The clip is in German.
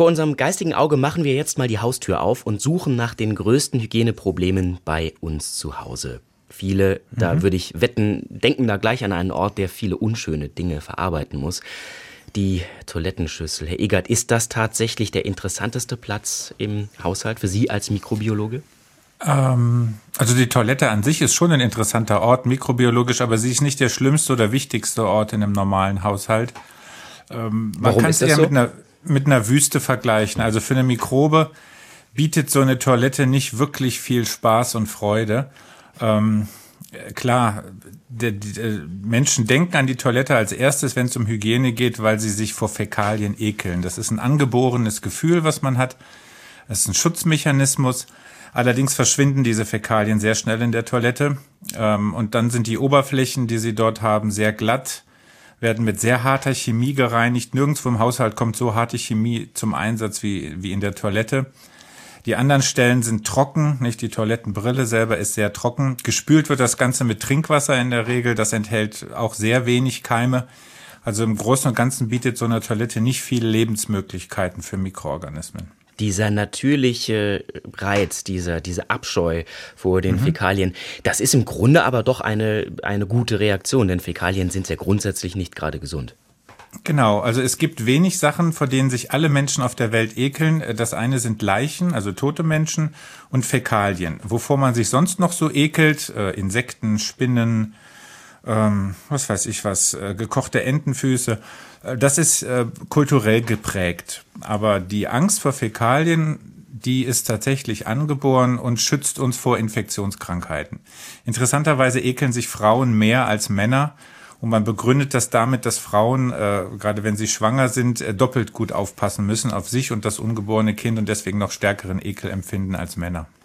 Vor unserem geistigen Auge machen wir jetzt mal die Haustür auf und suchen nach den größten Hygieneproblemen bei uns zu Hause. Viele, mhm. da würde ich wetten, denken da gleich an einen Ort, der viele unschöne Dinge verarbeiten muss. Die Toilettenschüssel. Herr Egert, ist das tatsächlich der interessanteste Platz im Haushalt für Sie als Mikrobiologe? Ähm, also die Toilette an sich ist schon ein interessanter Ort, mikrobiologisch, aber sie ist nicht der schlimmste oder wichtigste Ort in einem normalen Haushalt. Ähm, man kann es eher so? mit, einer, mit einer Wüste vergleichen. Also für eine Mikrobe bietet so eine Toilette nicht wirklich viel Spaß und Freude. Ähm, klar, die, die, Menschen denken an die Toilette als erstes, wenn es um Hygiene geht, weil sie sich vor Fäkalien ekeln. Das ist ein angeborenes Gefühl, was man hat. Das ist ein Schutzmechanismus. Allerdings verschwinden diese Fäkalien sehr schnell in der Toilette. Ähm, und dann sind die Oberflächen, die sie dort haben, sehr glatt, werden mit sehr harter Chemie gereinigt. Nirgendwo im Haushalt kommt so harte Chemie zum Einsatz wie, wie in der Toilette. Die anderen Stellen sind trocken, nicht die Toilettenbrille selber ist sehr trocken. Gespült wird das Ganze mit Trinkwasser in der Regel. Das enthält auch sehr wenig Keime. Also im Großen und Ganzen bietet so eine Toilette nicht viele Lebensmöglichkeiten für Mikroorganismen dieser natürliche Reiz, dieser, diese Abscheu vor den mhm. Fäkalien, das ist im Grunde aber doch eine, eine gute Reaktion, denn Fäkalien sind ja grundsätzlich nicht gerade gesund. Genau, also es gibt wenig Sachen, vor denen sich alle Menschen auf der Welt ekeln. Das eine sind Leichen, also tote Menschen und Fäkalien. Wovor man sich sonst noch so ekelt, äh, Insekten, Spinnen, ähm, was weiß ich was, äh, gekochte Entenfüße, äh, das ist äh, kulturell geprägt. Aber die Angst vor Fäkalien, die ist tatsächlich angeboren und schützt uns vor Infektionskrankheiten. Interessanterweise ekeln sich Frauen mehr als Männer und man begründet das damit, dass Frauen, äh, gerade wenn sie schwanger sind, äh, doppelt gut aufpassen müssen auf sich und das ungeborene Kind und deswegen noch stärkeren Ekel empfinden als Männer.